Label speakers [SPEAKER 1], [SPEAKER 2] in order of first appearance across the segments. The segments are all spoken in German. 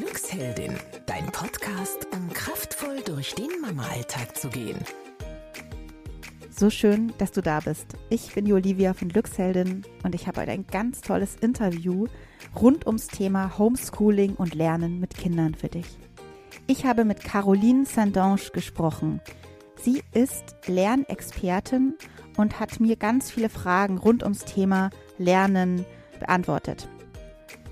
[SPEAKER 1] Glücksheldin, dein Podcast, um kraftvoll durch den Mama-Alltag zu gehen.
[SPEAKER 2] So schön, dass du da bist. Ich bin die Olivia von Glücksheldin und ich habe heute ein ganz tolles Interview rund ums Thema Homeschooling und Lernen mit Kindern für dich. Ich habe mit Caroline Sandange gesprochen. Sie ist Lernexpertin und hat mir ganz viele Fragen rund ums Thema Lernen beantwortet.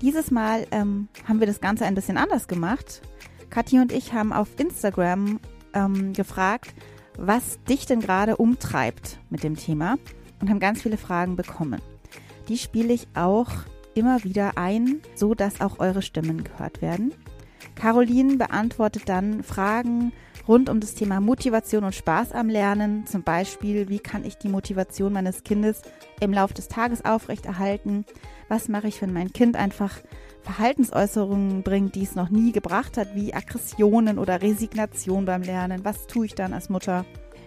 [SPEAKER 2] Dieses Mal ähm, haben wir das Ganze ein bisschen anders gemacht. Kathi und ich haben auf Instagram ähm, gefragt, was dich denn gerade umtreibt mit dem Thema und haben ganz viele Fragen bekommen. Die spiele ich auch immer wieder ein, so dass auch eure Stimmen gehört werden. Caroline beantwortet dann Fragen rund um das Thema Motivation und Spaß am Lernen. Zum Beispiel, wie kann ich die Motivation meines Kindes im Laufe des Tages aufrechterhalten? Was mache ich, wenn mein Kind einfach Verhaltensäußerungen bringt, die es noch nie gebracht hat, wie Aggressionen oder Resignation beim Lernen? Was tue ich dann als Mutter?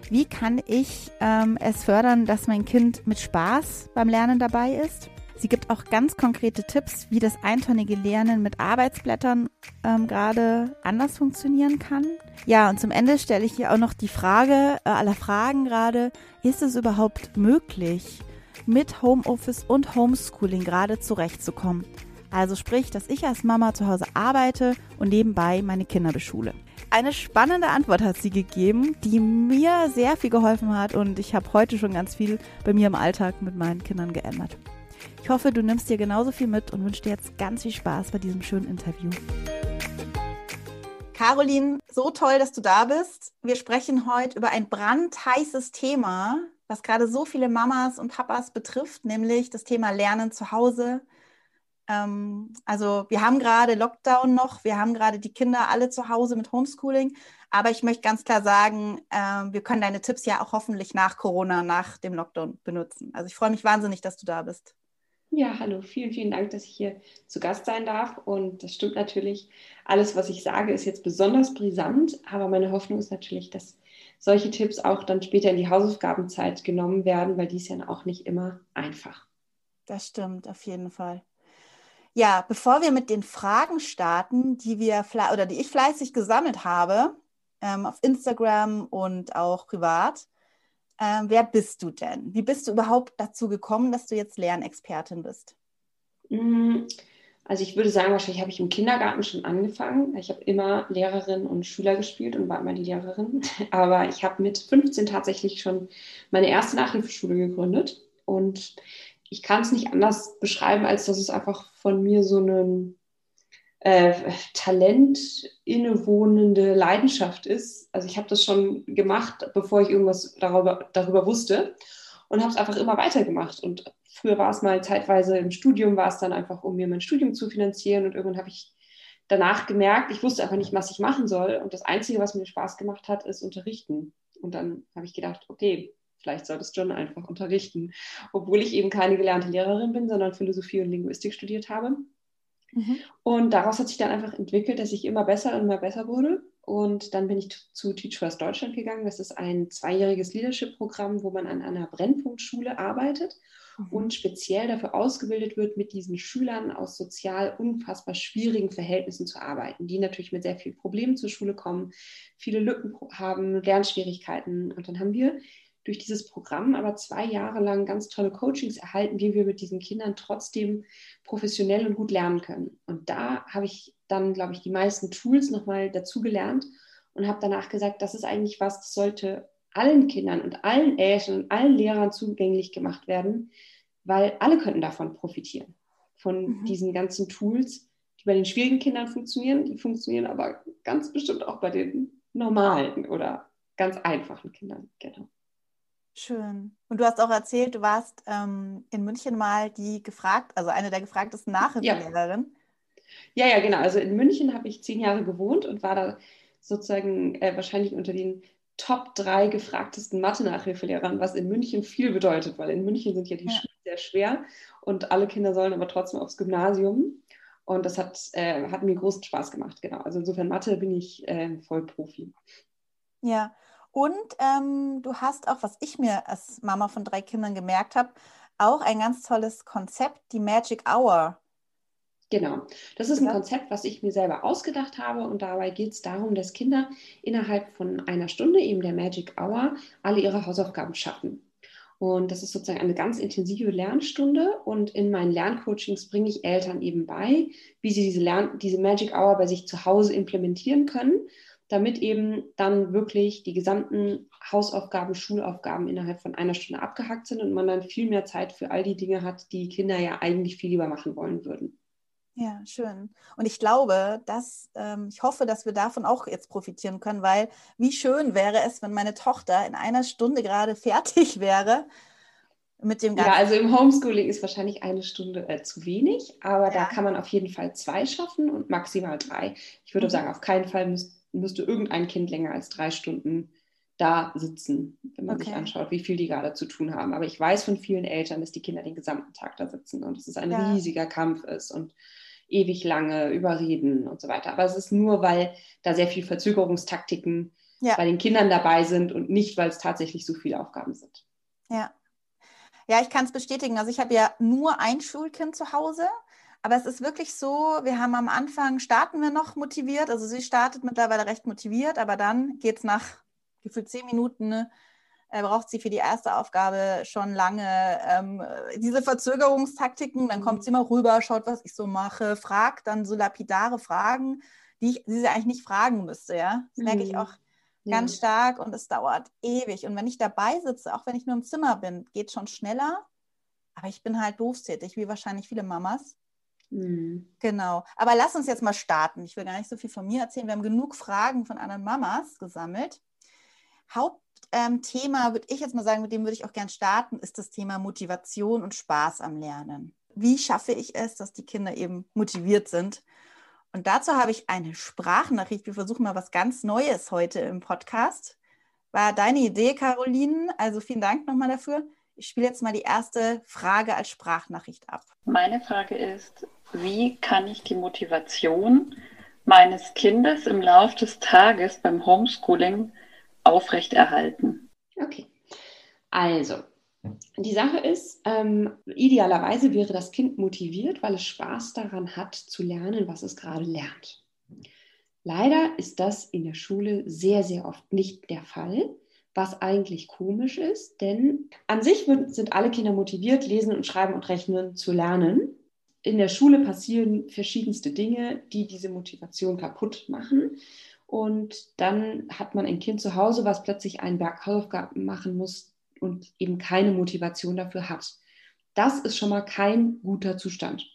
[SPEAKER 2] Wie kann ich ähm, es fördern, dass mein Kind mit Spaß beim Lernen dabei ist? Sie gibt auch ganz konkrete Tipps, wie das eintönige Lernen mit Arbeitsblättern ähm, gerade anders funktionieren kann. Ja, und zum Ende stelle ich hier auch noch die Frage äh, aller Fragen gerade, ist es überhaupt möglich, mit Homeoffice und Homeschooling gerade zurechtzukommen? Also sprich, dass ich als Mama zu Hause arbeite und nebenbei meine Kinder beschule. Eine spannende Antwort hat sie gegeben, die mir sehr viel geholfen hat und ich habe heute schon ganz viel bei mir im Alltag mit meinen Kindern geändert. Ich hoffe, du nimmst dir genauso viel mit und wünsche dir jetzt ganz viel Spaß bei diesem schönen Interview. Caroline, so toll, dass du da bist. Wir sprechen heute über ein brandheißes Thema, was gerade so viele Mamas und Papas betrifft, nämlich das Thema Lernen zu Hause. Ähm, also wir haben gerade Lockdown noch, wir haben gerade die Kinder alle zu Hause mit Homeschooling, aber ich möchte ganz klar sagen, äh, wir können deine Tipps ja auch hoffentlich nach Corona, nach dem Lockdown benutzen. Also ich freue mich wahnsinnig, dass du da bist.
[SPEAKER 3] Ja, hallo, vielen, vielen Dank, dass ich hier zu Gast sein darf. Und das stimmt natürlich, alles, was ich sage, ist jetzt besonders brisant, aber meine Hoffnung ist natürlich, dass solche Tipps auch dann später in die Hausaufgabenzeit genommen werden, weil die ist ja auch nicht immer einfach.
[SPEAKER 2] Das stimmt, auf jeden Fall. Ja, bevor wir mit den Fragen starten, die wir oder die ich fleißig gesammelt habe, ähm, auf Instagram und auch privat, ähm, wer bist du denn? Wie bist du überhaupt dazu gekommen, dass du jetzt Lernexpertin bist?
[SPEAKER 3] Mm, also ich würde sagen, wahrscheinlich habe ich im Kindergarten schon angefangen. Ich habe immer Lehrerin und Schüler gespielt und war immer die Lehrerin. Aber ich habe mit 15 tatsächlich schon meine erste Nachhilfeschule gegründet. Und ich kann es nicht anders beschreiben, als dass es einfach von mir so ein äh, Talent innewohnende Leidenschaft ist. Also ich habe das schon gemacht, bevor ich irgendwas darüber, darüber wusste und habe es einfach immer weitergemacht. Und früher war es mal zeitweise im Studium, war es dann einfach, um mir mein Studium zu finanzieren. Und irgendwann habe ich danach gemerkt, ich wusste einfach nicht, was ich machen soll. Und das Einzige, was mir Spaß gemacht hat, ist unterrichten. Und dann habe ich gedacht, okay, vielleicht solltest du John einfach unterrichten. Obwohl ich eben keine gelernte Lehrerin bin, sondern Philosophie und Linguistik studiert habe. Mhm. Und daraus hat sich dann einfach entwickelt, dass ich immer besser und immer besser wurde. Und dann bin ich zu Teach First Deutschland gegangen. Das ist ein zweijähriges Leadership-Programm, wo man an einer Brennpunktschule arbeitet mhm. und speziell dafür ausgebildet wird, mit diesen Schülern aus sozial unfassbar schwierigen Verhältnissen zu arbeiten, die natürlich mit sehr vielen Problemen zur Schule kommen, viele Lücken haben, Lernschwierigkeiten. Und dann haben wir durch dieses Programm aber zwei Jahre lang ganz tolle Coachings erhalten, wie wir mit diesen Kindern trotzdem professionell und gut lernen können. Und da habe ich dann, glaube ich, die meisten Tools nochmal dazugelernt und habe danach gesagt, das ist eigentlich was, das sollte allen Kindern und allen Eltern und allen Lehrern zugänglich gemacht werden, weil alle könnten davon profitieren, von mhm. diesen ganzen Tools, die bei den schwierigen Kindern funktionieren, die funktionieren aber ganz bestimmt auch bei den normalen oder ganz einfachen Kindern. Genau.
[SPEAKER 2] Schön. Und du hast auch erzählt, du warst ähm, in München mal die gefragt, also eine der gefragtesten Nachhilfelehrerin.
[SPEAKER 3] Ja. ja, ja, genau. Also in München habe ich zehn Jahre gewohnt und war da sozusagen äh, wahrscheinlich unter den Top drei gefragtesten Mathe-Nachhilfelehrern, was in München viel bedeutet, weil in München sind ja die ja. Schulen sehr schwer und alle Kinder sollen aber trotzdem aufs Gymnasium. Und das hat, äh, hat mir großen Spaß gemacht, genau. Also insofern Mathe bin ich äh, voll Profi.
[SPEAKER 2] Ja, und ähm, du hast auch, was ich mir als Mama von drei Kindern gemerkt habe, auch ein ganz tolles Konzept, die Magic Hour
[SPEAKER 3] Genau. Das ist ein Konzept, was ich mir selber ausgedacht habe und dabei geht es darum, dass Kinder innerhalb von einer Stunde, eben der Magic Hour, alle ihre Hausaufgaben schaffen. Und das ist sozusagen eine ganz intensive Lernstunde. Und in meinen Lerncoachings bringe ich Eltern eben bei, wie sie diese, Lern diese Magic Hour bei sich zu Hause implementieren können, damit eben dann wirklich die gesamten Hausaufgaben, Schulaufgaben innerhalb von einer Stunde abgehackt sind und man dann viel mehr Zeit für all die Dinge hat, die Kinder ja eigentlich viel lieber machen wollen würden.
[SPEAKER 2] Ja, schön. Und ich glaube, dass ähm, ich hoffe, dass wir davon auch jetzt profitieren können, weil wie schön wäre es, wenn meine Tochter in einer Stunde gerade fertig wäre mit dem
[SPEAKER 3] Ganzen. Ja, also im Homeschooling ist wahrscheinlich eine Stunde äh, zu wenig, aber ja. da kann man auf jeden Fall zwei schaffen und maximal drei. Ich würde mhm. sagen, auf keinen Fall müß, müsste irgendein Kind länger als drei Stunden da sitzen, wenn man okay. sich anschaut, wie viel die gerade zu tun haben. Aber ich weiß von vielen Eltern, dass die Kinder den gesamten Tag da sitzen und dass es ein ja. riesiger Kampf ist und ewig lange überreden und so weiter. Aber es ist nur, weil da sehr viel Verzögerungstaktiken ja. bei den Kindern dabei sind und nicht, weil es tatsächlich so viele Aufgaben sind.
[SPEAKER 2] Ja. Ja, ich kann es bestätigen. Also ich habe ja nur ein Schulkind zu Hause. Aber es ist wirklich so, wir haben am Anfang, starten wir noch motiviert. Also sie startet mittlerweile recht motiviert, aber dann geht es nach gefühlt zehn Minuten ne, äh, braucht sie für die erste Aufgabe schon lange ähm, diese Verzögerungstaktiken. Dann kommt sie immer rüber, schaut, was ich so mache, fragt dann so lapidare Fragen, die, ich, die sie eigentlich nicht fragen müsste. Ja? Das mhm. merke ich mhm. auch ganz ja. stark und es dauert ewig. Und wenn ich dabei sitze, auch wenn ich nur im Zimmer bin, geht es schon schneller. Aber ich bin halt berufstätig, wie wahrscheinlich viele Mamas. Mhm. Genau. Aber lass uns jetzt mal starten. Ich will gar nicht so viel von mir erzählen. Wir haben genug Fragen von anderen Mamas gesammelt. Hauptthema, ähm, würde ich jetzt mal sagen, mit dem würde ich auch gern starten, ist das Thema Motivation und Spaß am Lernen. Wie schaffe ich es, dass die Kinder eben motiviert sind? Und dazu habe ich eine Sprachnachricht. Wir versuchen mal was ganz Neues heute im Podcast. War deine Idee, Caroline? Also vielen Dank nochmal dafür. Ich spiele jetzt mal die erste Frage als Sprachnachricht ab.
[SPEAKER 4] Meine Frage ist, wie kann ich die Motivation meines Kindes im Laufe des Tages beim Homeschooling aufrechterhalten.
[SPEAKER 3] Okay, also die Sache ist, ähm, idealerweise wäre das Kind motiviert, weil es Spaß daran hat zu lernen, was es gerade lernt. Leider ist das in der Schule sehr, sehr oft nicht der Fall, was eigentlich komisch ist, denn an sich sind alle Kinder motiviert, lesen und schreiben und rechnen zu lernen. In der Schule passieren verschiedenste Dinge, die diese Motivation kaputt machen. Und dann hat man ein Kind zu Hause, was plötzlich einen Berg Hausaufgaben machen muss und eben keine Motivation dafür hat. Das ist schon mal kein guter Zustand.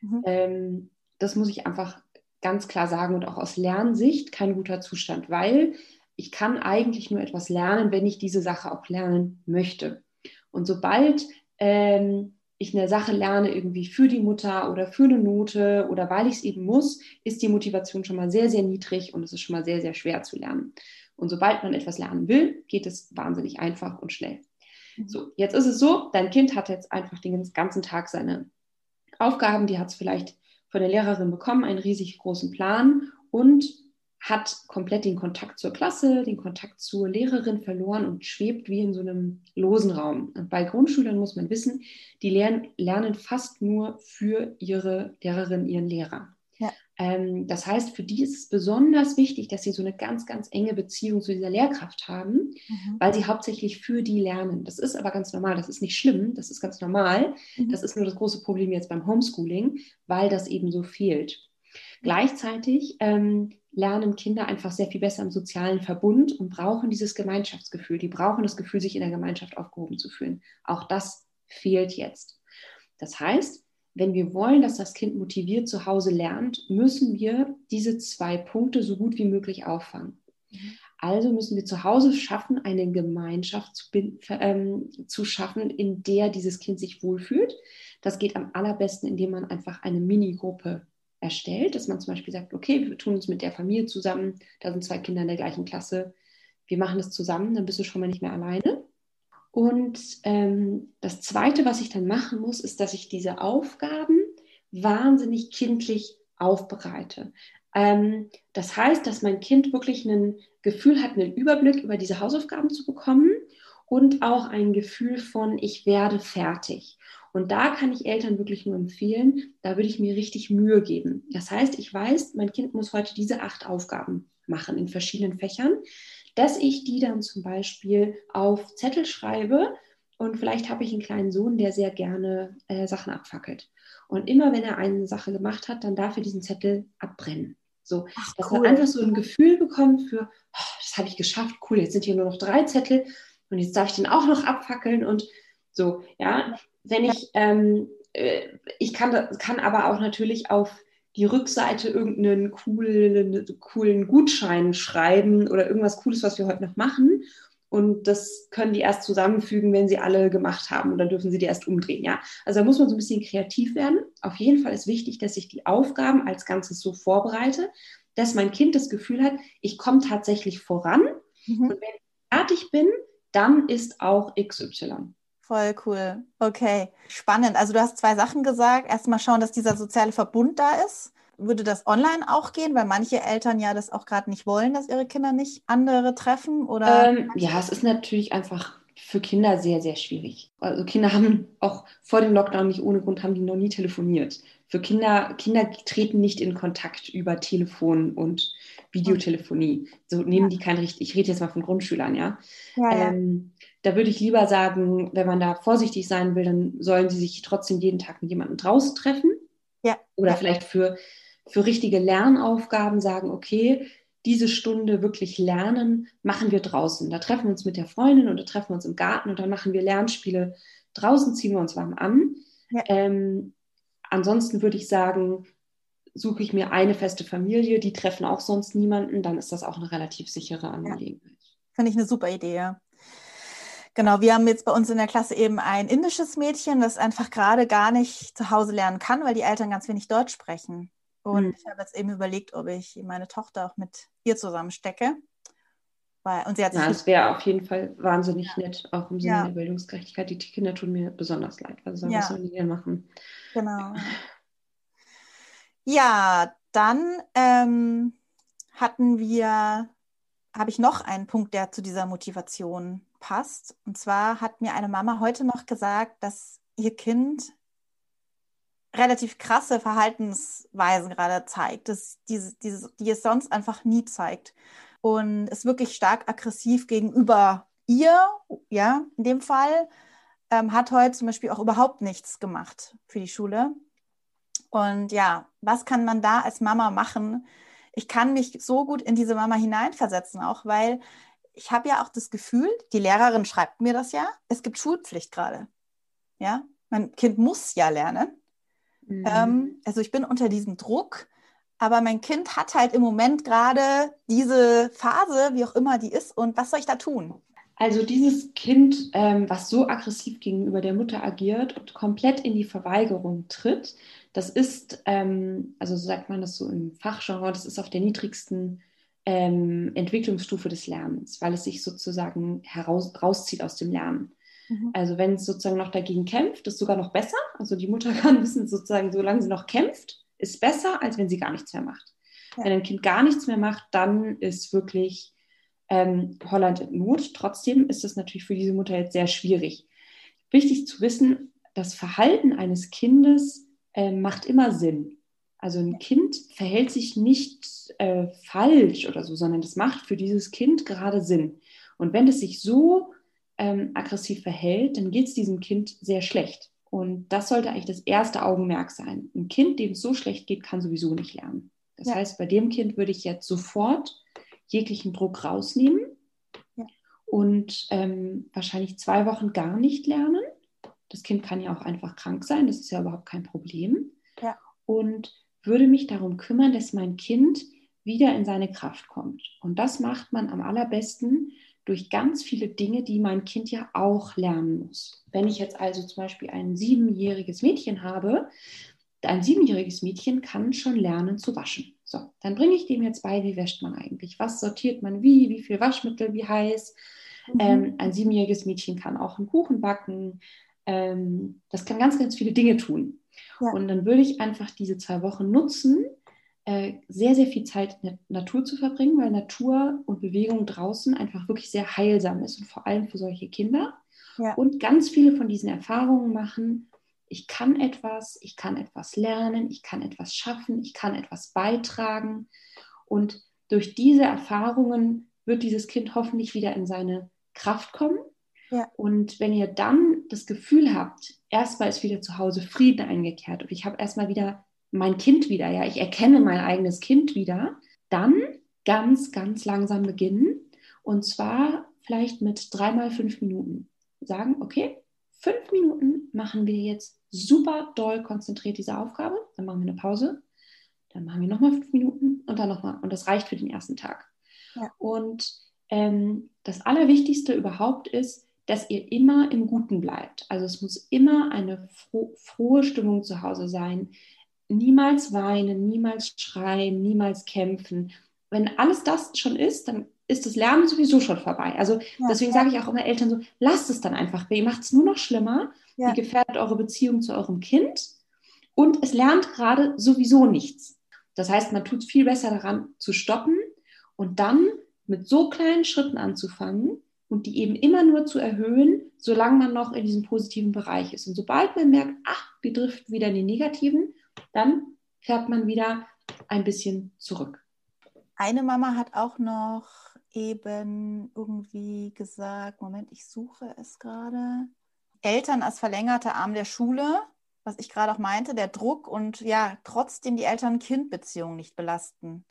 [SPEAKER 3] Mhm. Ähm, das muss ich einfach ganz klar sagen und auch aus Lernsicht kein guter Zustand, weil ich kann eigentlich nur etwas lernen, wenn ich diese Sache auch lernen möchte. Und sobald ähm, ich eine Sache lerne, irgendwie für die Mutter oder für eine Note oder weil ich es eben muss, ist die Motivation schon mal sehr, sehr niedrig und es ist schon mal sehr, sehr schwer zu lernen. Und sobald man etwas lernen will, geht es wahnsinnig einfach und schnell. Mhm. So, jetzt ist es so, dein Kind hat jetzt einfach den ganzen Tag seine Aufgaben, die hat es vielleicht von der Lehrerin bekommen, einen riesig großen Plan und hat komplett den Kontakt zur Klasse, den Kontakt zur Lehrerin verloren und schwebt wie in so einem losen Raum. Und bei Grundschülern muss man wissen, die lernen, lernen fast nur für ihre Lehrerin, ihren Lehrer. Ja. Ähm, das heißt, für die ist es besonders wichtig, dass sie so eine ganz, ganz enge Beziehung zu dieser Lehrkraft haben, mhm. weil sie hauptsächlich für die lernen. Das ist aber ganz normal, das ist nicht schlimm, das ist ganz normal. Mhm. Das ist nur das große Problem jetzt beim Homeschooling, weil das eben so fehlt. Gleichzeitig ähm, lernen Kinder einfach sehr viel besser im sozialen Verbund und brauchen dieses Gemeinschaftsgefühl. Die brauchen das Gefühl, sich in der Gemeinschaft aufgehoben zu fühlen. Auch das fehlt jetzt. Das heißt, wenn wir wollen, dass das Kind motiviert zu Hause lernt, müssen wir diese zwei Punkte so gut wie möglich auffangen. Also müssen wir zu Hause schaffen, eine Gemeinschaft zu, ähm, zu schaffen, in der dieses Kind sich wohlfühlt. Das geht am allerbesten, indem man einfach eine Minigruppe erstellt, dass man zum Beispiel sagt, okay, wir tun uns mit der Familie zusammen, da sind zwei Kinder in der gleichen Klasse, wir machen das zusammen, dann bist du schon mal nicht mehr alleine. Und ähm, das Zweite, was ich dann machen muss, ist, dass ich diese Aufgaben wahnsinnig kindlich aufbereite. Ähm, das heißt, dass mein Kind wirklich ein Gefühl hat, einen Überblick über diese Hausaufgaben zu bekommen und auch ein Gefühl von, ich werde fertig. Und da kann ich Eltern wirklich nur empfehlen, da würde ich mir richtig Mühe geben. Das heißt, ich weiß, mein Kind muss heute diese acht Aufgaben machen in verschiedenen Fächern, dass ich die dann zum Beispiel auf Zettel schreibe und vielleicht habe ich einen kleinen Sohn, der sehr gerne äh, Sachen abfackelt. Und immer wenn er eine Sache gemacht hat, dann darf er diesen Zettel abbrennen. So, Ach, dass cool. er einfach so ein Gefühl bekommt für, oh, das habe ich geschafft, cool, jetzt sind hier nur noch drei Zettel und jetzt darf ich den auch noch abfackeln und so, ja. Wenn ich, ähm, äh, ich kann, kann aber auch natürlich auf die Rückseite irgendeinen coolen, coolen Gutschein schreiben oder irgendwas Cooles, was wir heute noch machen. Und das können die erst zusammenfügen, wenn sie alle gemacht haben. Und dann dürfen sie die erst umdrehen. Ja? Also da muss man so ein bisschen kreativ werden. Auf jeden Fall ist wichtig, dass ich die Aufgaben als Ganzes so vorbereite, dass mein Kind das Gefühl hat, ich komme tatsächlich voran. Mhm. Und wenn ich fertig bin, dann ist auch XY.
[SPEAKER 2] Voll cool. Okay, spannend. Also du hast zwei Sachen gesagt. Erstmal schauen, dass dieser soziale Verbund da ist. Würde das online auch gehen, weil manche Eltern ja das auch gerade nicht wollen, dass ihre Kinder nicht andere treffen? Oder?
[SPEAKER 3] Ähm, ja, es ist natürlich einfach für Kinder sehr, sehr schwierig. Also Kinder haben auch vor dem Lockdown nicht ohne Grund, haben die noch nie telefoniert. Für Kinder, Kinder treten nicht in Kontakt über Telefon und Videotelefonie. So nehmen die kein richtig, ich rede jetzt mal von Grundschülern, ja. ja, ja. Ähm, da würde ich lieber sagen, wenn man da vorsichtig sein will, dann sollen sie sich trotzdem jeden Tag mit jemandem draußen treffen. Ja. Oder ja. vielleicht für, für richtige Lernaufgaben sagen, okay, diese Stunde wirklich lernen, machen wir draußen. Da treffen wir uns mit der Freundin oder treffen wir uns im Garten und dann machen wir Lernspiele draußen, ziehen wir uns warm an. Ja. Ähm, ansonsten würde ich sagen, suche ich mir eine feste Familie, die treffen auch sonst niemanden, dann ist das auch eine relativ sichere Angelegenheit. Ja.
[SPEAKER 2] Finde ich eine super Idee, ja. Genau, wir haben jetzt bei uns in der Klasse eben ein indisches Mädchen, das einfach gerade gar nicht zu Hause lernen kann, weil die Eltern ganz wenig Deutsch sprechen. Und mhm. ich habe jetzt eben überlegt, ob ich meine Tochter auch mit ihr zusammenstecke. Weil, und sie hat
[SPEAKER 3] sich ja, das wäre auf jeden Fall wahnsinnig ja. nett, auch im Sinne ja. der Bildungsgerechtigkeit. Die Kinder tun mir besonders leid. Also ja. was sollen die denn machen?
[SPEAKER 2] Genau. Ja, dann ähm, hatten wir, habe ich noch einen Punkt, der zu dieser Motivation passt. Und zwar hat mir eine Mama heute noch gesagt, dass ihr Kind relativ krasse Verhaltensweisen gerade zeigt, dass diese, diese, die es sonst einfach nie zeigt. Und ist wirklich stark aggressiv gegenüber ihr, ja, in dem Fall, ähm, hat heute zum Beispiel auch überhaupt nichts gemacht für die Schule. Und ja, was kann man da als Mama machen? Ich kann mich so gut in diese Mama hineinversetzen, auch weil ich habe ja auch das Gefühl, die Lehrerin schreibt mir das ja, es gibt Schulpflicht gerade. Ja, mein Kind muss ja lernen. Mhm. Ähm, also ich bin unter diesem Druck, aber mein Kind hat halt im Moment gerade diese Phase, wie auch immer die ist. Und was soll ich da tun?
[SPEAKER 3] Also dieses Kind, ähm, was so aggressiv gegenüber der Mutter agiert und komplett in die Verweigerung tritt, das ist, ähm, also so sagt man das so im Fachgenre, das ist auf der niedrigsten ähm, Entwicklungsstufe des Lernens, weil es sich sozusagen heraus, rauszieht aus dem Lernen. Mhm. Also wenn es sozusagen noch dagegen kämpft, ist sogar noch besser. Also die Mutter kann wissen, sozusagen, solange sie noch kämpft, ist besser, als wenn sie gar nichts mehr macht. Ja. Wenn ein Kind gar nichts mehr macht, dann ist wirklich ähm, Holland in Not. Trotzdem ist es natürlich für diese Mutter jetzt sehr schwierig. Wichtig zu wissen, das Verhalten eines Kindes äh, macht immer Sinn. Also ein Kind verhält sich nicht äh, falsch oder so, sondern das macht für dieses Kind gerade Sinn. Und wenn es sich so ähm, aggressiv verhält, dann geht es diesem Kind sehr schlecht. Und das sollte eigentlich das erste Augenmerk sein. Ein Kind, dem es so schlecht geht, kann sowieso nicht lernen. Das ja. heißt, bei dem Kind würde ich jetzt sofort jeglichen Druck rausnehmen ja. und ähm, wahrscheinlich zwei Wochen gar nicht lernen. Das Kind kann ja auch einfach krank sein, das ist ja überhaupt kein Problem. Ja. Und würde mich darum kümmern, dass mein Kind wieder in seine Kraft kommt. Und das macht man am allerbesten durch ganz viele Dinge, die mein Kind ja auch lernen muss. Wenn ich jetzt also zum Beispiel ein siebenjähriges Mädchen habe, ein siebenjähriges Mädchen kann schon lernen zu waschen. So, dann bringe ich dem jetzt bei, wie wäscht man eigentlich? Was sortiert man wie? Wie viel Waschmittel? Wie heiß? Mhm. Ähm, ein siebenjähriges Mädchen kann auch einen Kuchen backen. Ähm, das kann ganz, ganz viele Dinge tun. Ja. Und dann würde ich einfach diese zwei Wochen nutzen, äh, sehr, sehr viel Zeit in der Natur zu verbringen, weil Natur und Bewegung draußen einfach wirklich sehr heilsam ist und vor allem für solche Kinder. Ja. Und ganz viele von diesen Erfahrungen machen. ich kann etwas, ich kann etwas lernen, ich kann etwas schaffen, ich kann etwas beitragen. Und durch diese Erfahrungen wird dieses Kind hoffentlich wieder in seine Kraft kommen. Ja. Und wenn ihr dann das Gefühl habt, erstmal ist wieder zu Hause Frieden eingekehrt und ich habe erstmal wieder mein Kind wieder, ja, ich erkenne mein eigenes Kind wieder, dann ganz, ganz langsam beginnen. Und zwar vielleicht mit dreimal fünf Minuten. Sagen, okay, fünf Minuten machen wir jetzt super doll konzentriert diese Aufgabe. Dann machen wir eine Pause. Dann machen wir nochmal fünf Minuten und dann nochmal. Und das reicht für den ersten Tag. Ja. Und ähm, das Allerwichtigste überhaupt ist, dass ihr immer im Guten bleibt. Also es muss immer eine fro frohe Stimmung zu Hause sein. Niemals weinen, niemals schreien, niemals kämpfen. Wenn alles das schon ist, dann ist das Lernen sowieso schon vorbei. Also ja, deswegen ja. sage ich auch immer Eltern so, lasst es dann einfach. Ihr macht es nur noch schlimmer. Ja. Ihr gefährdet eure Beziehung zu eurem Kind. Und es lernt gerade sowieso nichts. Das heißt, man tut viel besser daran zu stoppen und dann mit so kleinen Schritten anzufangen und die eben immer nur zu erhöhen, solange man noch in diesem positiven Bereich ist. Und sobald man merkt, ach, wir driften wieder in die negativen, dann fährt man wieder ein bisschen zurück.
[SPEAKER 2] Eine Mama hat auch noch eben irgendwie gesagt, Moment, ich suche es gerade. Eltern als verlängerter Arm der Schule, was ich gerade auch meinte, der Druck und ja, trotzdem die Eltern-Kind-Beziehung nicht belasten.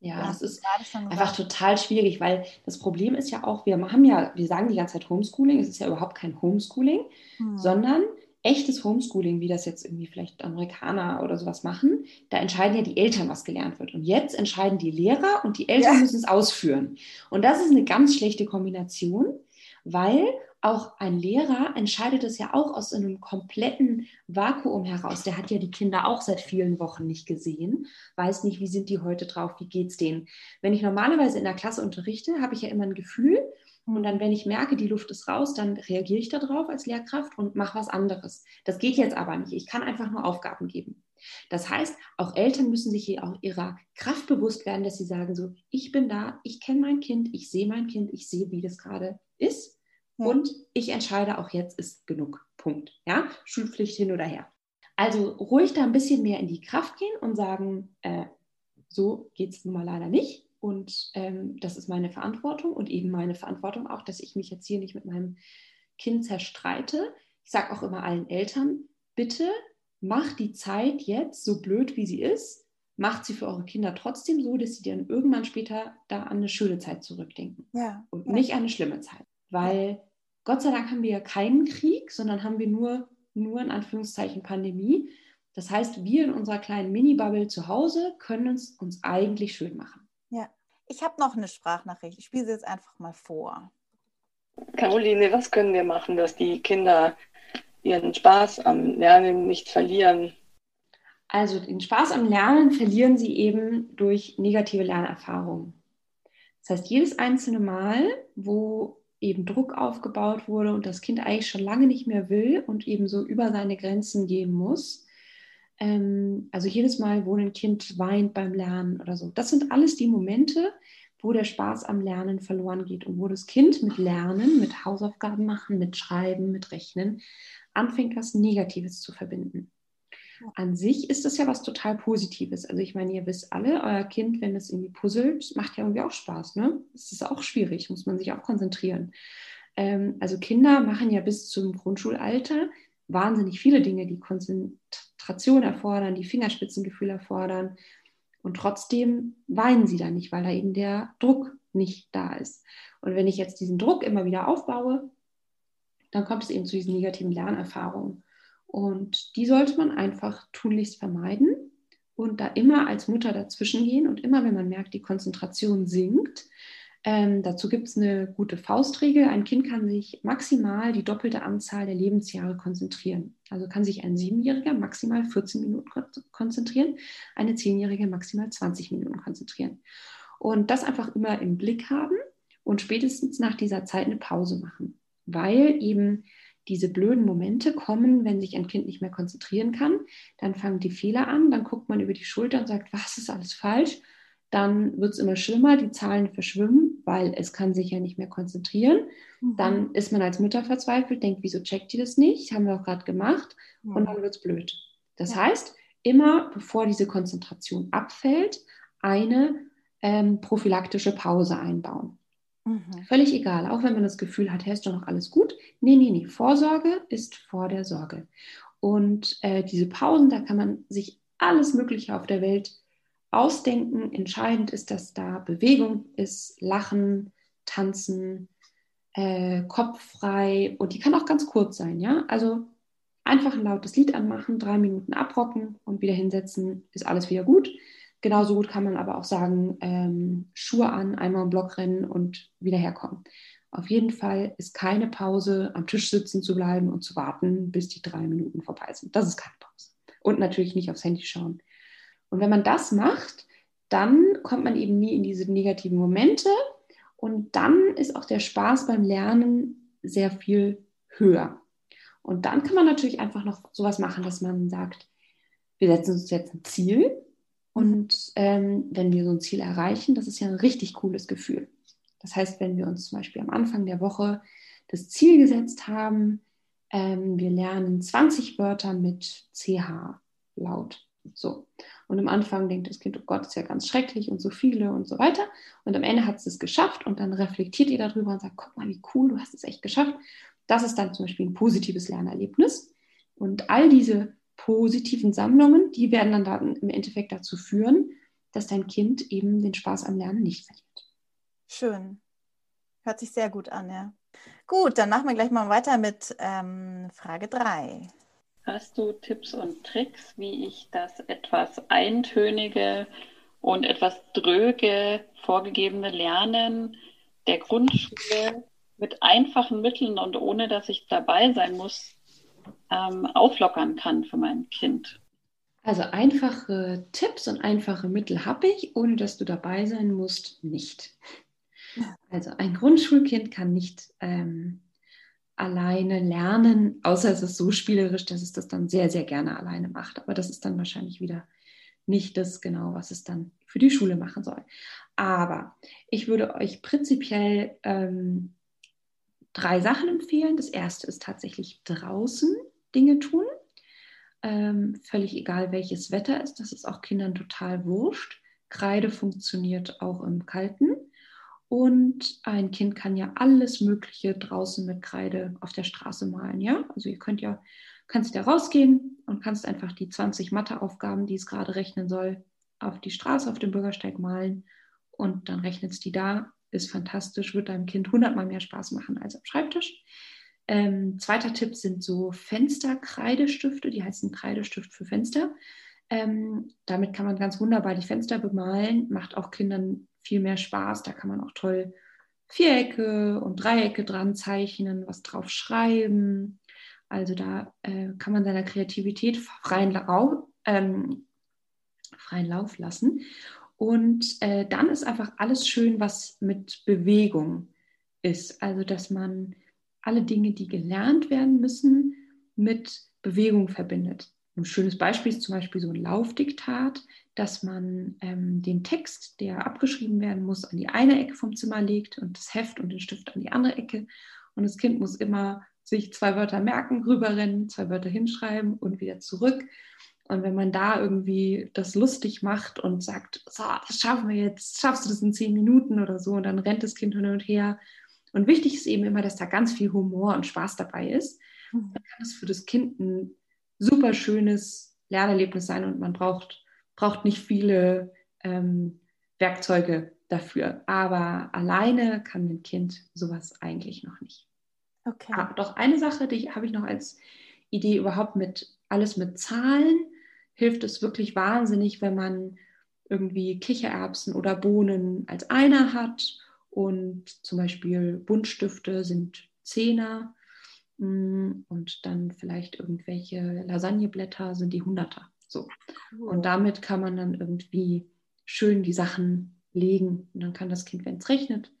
[SPEAKER 3] Ja, das ist einfach total schwierig, weil das Problem ist ja auch, wir haben ja, wir sagen die ganze Zeit Homeschooling, es ist ja überhaupt kein Homeschooling, hm. sondern echtes Homeschooling, wie das jetzt irgendwie vielleicht Amerikaner oder sowas machen, da entscheiden ja die Eltern, was gelernt wird. Und jetzt entscheiden die Lehrer und die Eltern ja. müssen es ausführen. Und das ist eine ganz schlechte Kombination, weil auch ein Lehrer entscheidet es ja auch aus einem kompletten Vakuum heraus. Der hat ja die Kinder auch seit vielen Wochen nicht gesehen, weiß nicht, wie sind die heute drauf, wie geht es denen. Wenn ich normalerweise in der Klasse unterrichte, habe ich ja immer ein Gefühl, und dann, wenn ich merke, die Luft ist raus, dann reagiere ich darauf als Lehrkraft und mache was anderes. Das geht jetzt aber nicht. Ich kann einfach nur Aufgaben geben. Das heißt, auch Eltern müssen sich hier auch ihrer Kraft bewusst werden, dass sie sagen so, ich bin da, ich kenne mein Kind, ich sehe mein Kind, ich sehe, wie das gerade ist und ich entscheide auch jetzt ist genug. Punkt. Ja, Schulpflicht hin oder her. Also ruhig da ein bisschen mehr in die Kraft gehen und sagen, äh, so geht es nun mal leider nicht. Und ähm, das ist meine Verantwortung und eben meine Verantwortung auch, dass ich mich jetzt hier nicht mit meinem Kind zerstreite. Ich sage auch immer allen Eltern, bitte macht die Zeit jetzt so blöd, wie sie ist, macht sie für eure Kinder trotzdem so, dass sie dann irgendwann später da an eine schöne Zeit zurückdenken. Ja, und ja. nicht an eine schlimme Zeit. Weil Gott sei Dank haben wir ja keinen Krieg, sondern haben wir nur, nur in Anführungszeichen Pandemie. Das heißt, wir in unserer kleinen Mini-Bubble zu Hause können es uns eigentlich schön machen.
[SPEAKER 2] Ja, ich habe noch eine Sprachnachricht. Ich spiele sie jetzt einfach mal vor.
[SPEAKER 4] Caroline, was können wir machen, dass die Kinder ihren Spaß am Lernen nicht verlieren?
[SPEAKER 3] Also den Spaß am Lernen verlieren sie eben durch negative Lernerfahrungen. Das heißt, jedes einzelne Mal, wo eben Druck aufgebaut wurde und das Kind eigentlich schon lange nicht mehr will und eben so über seine Grenzen gehen muss. Ähm, also jedes Mal, wo ein Kind weint beim Lernen oder so. Das sind alles die Momente, wo der Spaß am Lernen verloren geht und wo das Kind mit Lernen, mit Hausaufgaben machen, mit Schreiben, mit Rechnen anfängt, was Negatives zu verbinden. An sich ist das ja was total Positives. Also ich meine, ihr wisst alle, euer Kind, wenn es irgendwie puzzelt, macht ja irgendwie auch Spaß. Ne? Das ist auch schwierig, muss man sich auch konzentrieren. Ähm, also Kinder machen ja bis zum Grundschulalter wahnsinnig viele Dinge, die Konzentration erfordern, die Fingerspitzengefühl erfordern. Und trotzdem weinen sie da nicht, weil da eben der Druck nicht da ist. Und wenn ich jetzt diesen Druck immer wieder aufbaue, dann kommt es eben zu diesen negativen Lernerfahrungen. Und die sollte man einfach tunlichst vermeiden und da immer als Mutter dazwischen gehen und immer, wenn man merkt, die Konzentration sinkt, ähm, dazu gibt es eine gute Faustregel. Ein Kind kann sich maximal die doppelte Anzahl der Lebensjahre konzentrieren. Also kann sich ein Siebenjähriger maximal 14 Minuten konzentrieren, eine Zehnjährige maximal 20 Minuten konzentrieren. Und das einfach immer im Blick haben und spätestens nach dieser Zeit eine Pause machen, weil eben diese blöden Momente kommen, wenn sich ein Kind nicht mehr konzentrieren kann. Dann fangen die Fehler an, dann guckt man über die Schulter und sagt, was ist alles falsch? dann wird es immer schlimmer, die Zahlen verschwimmen, weil es kann sich ja nicht mehr konzentrieren. Mhm. Dann ist man als Mutter verzweifelt, denkt, wieso checkt die das nicht? Haben wir auch gerade gemacht. Mhm. Und dann wird es blöd. Das ja. heißt, immer bevor diese Konzentration abfällt, eine ähm, prophylaktische Pause einbauen. Mhm. Völlig egal, auch wenn man das Gefühl hat, hey, ist doch noch alles gut. Nee, nee, nee, Vorsorge ist vor der Sorge. Und äh, diese Pausen, da kann man sich alles Mögliche auf der Welt ausdenken. Entscheidend ist, dass da Bewegung ist, Lachen, Tanzen, äh, Kopf frei und die kann auch ganz kurz sein, ja. Also einfach ein lautes Lied anmachen, drei Minuten abrocken und wieder hinsetzen, ist alles wieder gut. Genauso gut kann man aber auch sagen, ähm, Schuhe an, einmal im Block rennen und wieder herkommen. Auf jeden Fall ist keine Pause, am Tisch sitzen zu bleiben und zu warten, bis die drei Minuten vorbei sind. Das ist keine Pause. Und natürlich nicht aufs Handy schauen. Und wenn man das macht, dann kommt man eben nie in diese negativen Momente und dann ist auch der Spaß beim Lernen sehr viel höher. Und dann kann man natürlich einfach noch sowas machen, dass man sagt, wir setzen uns jetzt ein Ziel und ähm, wenn wir so ein Ziel erreichen, das ist ja ein richtig cooles Gefühl. Das heißt, wenn wir uns zum Beispiel am Anfang der Woche das Ziel gesetzt haben, ähm, wir lernen 20 Wörter mit CH laut. So. Und am Anfang denkt das Kind, oh Gott, ist ja ganz schrecklich und so viele und so weiter. Und am Ende hat es es geschafft und dann reflektiert ihr darüber und sagt, guck mal, wie cool, du hast es echt geschafft. Das ist dann zum Beispiel ein positives Lernerlebnis. Und all diese positiven Sammlungen, die werden dann, dann im Endeffekt dazu führen, dass dein Kind eben den Spaß am Lernen nicht verliert.
[SPEAKER 2] Schön. Hört sich sehr gut an, ja. Gut, dann machen wir gleich mal weiter mit ähm, Frage 3.
[SPEAKER 4] Hast du Tipps und Tricks, wie ich das etwas eintönige und etwas dröge vorgegebene Lernen der Grundschule mit einfachen Mitteln und ohne dass ich dabei sein muss, ähm, auflockern kann für mein Kind?
[SPEAKER 3] Also einfache Tipps und einfache Mittel habe ich, ohne dass du dabei sein musst, nicht. Also ein Grundschulkind kann nicht ähm, alleine lernen, außer es ist so spielerisch, dass es das dann sehr, sehr gerne alleine macht. Aber das ist dann wahrscheinlich wieder nicht das genau, was es dann für die Schule machen soll. Aber ich würde euch prinzipiell ähm, drei Sachen empfehlen. Das erste ist tatsächlich draußen Dinge tun. Ähm, völlig egal, welches Wetter ist. Das ist auch Kindern total wurscht. Kreide funktioniert auch im Kalten. Und ein Kind kann ja alles Mögliche draußen mit Kreide auf der Straße malen. Ja, also ihr könnt ja, kannst da rausgehen und kannst einfach die 20 Matheaufgaben, die es gerade rechnen soll, auf die Straße, auf dem Bürgersteig malen und dann rechnet es die da. Ist fantastisch, wird deinem Kind hundertmal mehr Spaß machen als am Schreibtisch. Ähm, zweiter Tipp sind so Fensterkreidestifte, die heißen Kreidestift für Fenster. Ähm, damit kann man ganz wunderbar die Fenster bemalen, macht auch Kindern viel mehr Spaß. Da kann man auch toll Vierecke und Dreiecke dran zeichnen, was drauf schreiben. Also da äh, kann man seiner Kreativität freien, Lau ähm, freien Lauf lassen. Und äh, dann ist einfach alles schön, was mit Bewegung ist. Also dass man alle Dinge, die gelernt werden müssen, mit Bewegung verbindet. Ein schönes Beispiel ist zum Beispiel so ein Laufdiktat, dass man ähm, den Text, der abgeschrieben werden muss, an die eine Ecke vom Zimmer legt und das Heft und den Stift an die andere Ecke. Und das Kind muss immer sich zwei Wörter merken, rüberrennen, zwei Wörter hinschreiben und wieder zurück. Und wenn man da irgendwie das lustig macht und sagt, so, das schaffen wir jetzt, schaffst du das in zehn Minuten oder so, und dann rennt das Kind hin und her. Und wichtig ist eben immer, dass da ganz viel Humor und Spaß dabei ist. Mhm. Dann kann es für das Kind ein super schönes Lernerlebnis sein und man braucht, braucht nicht viele ähm, Werkzeuge dafür. Aber alleine kann ein Kind sowas eigentlich noch nicht. Okay. Ah, doch eine Sache, die habe ich noch als Idee überhaupt mit alles mit Zahlen hilft es wirklich wahnsinnig, wenn man irgendwie Kichererbsen oder Bohnen als einer hat und zum Beispiel Buntstifte sind Zehner Mm, und dann vielleicht irgendwelche Lasagneblätter sind die Hunderter. So. Und damit kann man dann irgendwie schön die Sachen legen. Und dann kann das Kind, wenn es rechnet,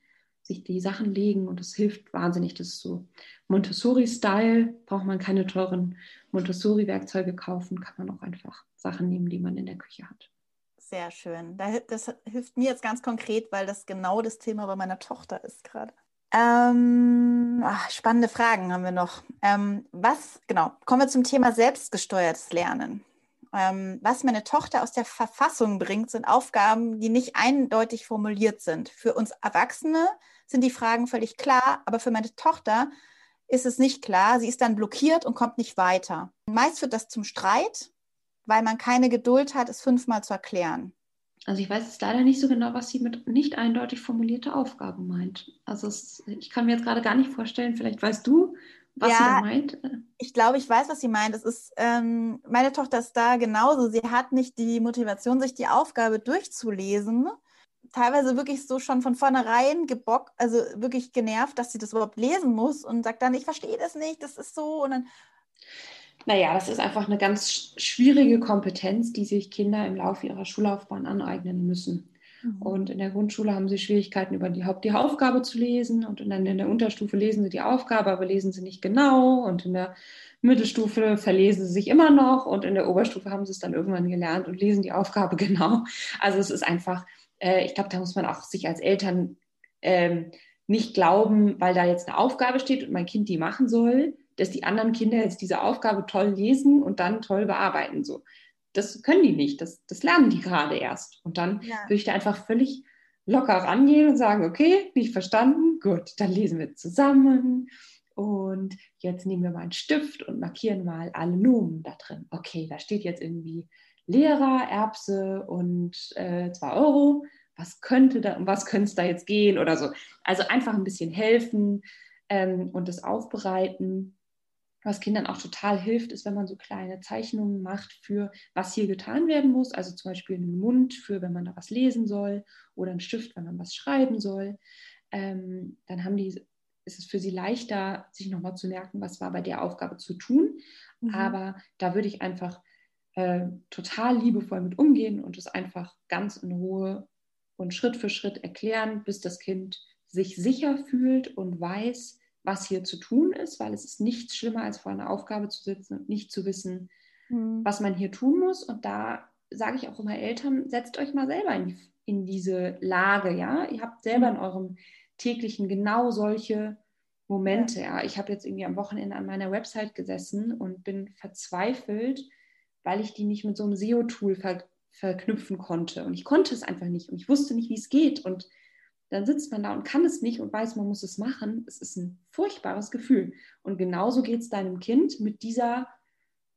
[SPEAKER 3] sich die Sachen legen und es hilft wahnsinnig. Das ist so Montessori-Style, braucht man keine teuren Montessori-Werkzeuge kaufen, kann man auch einfach Sachen nehmen, die man in der Küche hat.
[SPEAKER 2] Sehr schön. Das hilft mir jetzt ganz konkret, weil das genau das Thema bei meiner Tochter ist gerade. Ähm, ach, spannende Fragen haben wir noch. Ähm, was, genau, kommen wir zum Thema selbstgesteuertes Lernen. Ähm, was meine Tochter aus der Verfassung bringt, sind Aufgaben, die nicht eindeutig formuliert sind. Für uns Erwachsene sind die Fragen völlig klar, aber für meine Tochter ist es nicht klar. Sie ist dann blockiert und kommt nicht weiter. Meist führt das zum Streit, weil man keine Geduld hat, es fünfmal zu erklären.
[SPEAKER 3] Also ich weiß jetzt leider nicht so genau, was sie mit nicht eindeutig formulierte Aufgaben meint. Also es, ich kann mir jetzt gerade gar nicht vorstellen, vielleicht weißt du, was ja, sie da meint.
[SPEAKER 2] Ich glaube, ich weiß, was sie meint. Es ist, ähm, meine Tochter ist da genauso. Sie hat nicht die Motivation, sich die Aufgabe durchzulesen. Teilweise wirklich so schon von vornherein gebockt, also wirklich genervt, dass sie das überhaupt lesen muss und sagt dann, ich verstehe das nicht, das ist so. Und dann
[SPEAKER 3] naja, das ist einfach eine ganz schwierige Kompetenz, die sich Kinder im Laufe ihrer Schullaufbahn aneignen müssen. Mhm. Und in der Grundschule haben sie Schwierigkeiten, über die, die Aufgabe zu lesen. Und dann in der Unterstufe lesen sie die Aufgabe, aber lesen sie nicht genau. Und in der Mittelstufe verlesen sie sich immer noch. Und in der Oberstufe haben sie es dann irgendwann gelernt und lesen die Aufgabe genau. Also es ist einfach, äh, ich glaube, da muss man auch sich als Eltern ähm, nicht glauben, weil da jetzt eine Aufgabe steht und mein Kind die machen soll, dass die anderen Kinder jetzt diese Aufgabe toll lesen und dann toll bearbeiten. So. Das können die nicht, das, das lernen die gerade erst. Und dann ja. würde ich da einfach völlig locker rangehen und sagen, okay, nicht verstanden, gut, dann lesen wir zusammen. Und jetzt nehmen wir mal einen Stift und markieren mal alle Nomen da drin. Okay, da steht jetzt irgendwie Lehrer, Erbse und äh, zwei Euro. Was könnte da, um was könnte es da jetzt gehen oder so? Also einfach ein bisschen helfen ähm, und das aufbereiten. Was Kindern auch total hilft, ist, wenn man so kleine Zeichnungen macht für, was hier getan werden muss. Also zum Beispiel einen Mund für, wenn man da was lesen soll oder einen Stift, wenn man was schreiben soll. Ähm, dann haben die, ist es für sie leichter, sich nochmal zu merken, was war bei der Aufgabe zu tun. Mhm. Aber da würde ich einfach äh, total liebevoll mit umgehen und es einfach ganz in Ruhe und Schritt für Schritt erklären, bis das Kind sich sicher fühlt und weiß, was hier zu tun ist, weil es ist nichts schlimmer, als vor einer Aufgabe zu sitzen und nicht zu wissen, mhm. was man hier tun muss. Und da sage ich auch immer Eltern, setzt euch mal selber in, die, in diese Lage, ja. Ihr habt selber mhm. in eurem täglichen genau solche Momente, ja. Ich habe jetzt irgendwie am Wochenende an meiner Website gesessen und bin verzweifelt, weil ich die nicht mit so einem SEO-Tool ver verknüpfen konnte. Und ich konnte es einfach nicht und ich wusste nicht, wie es geht. Und dann sitzt man da und kann es nicht und weiß, man muss es machen. Es ist ein furchtbares Gefühl. Und genauso geht es deinem Kind mit dieser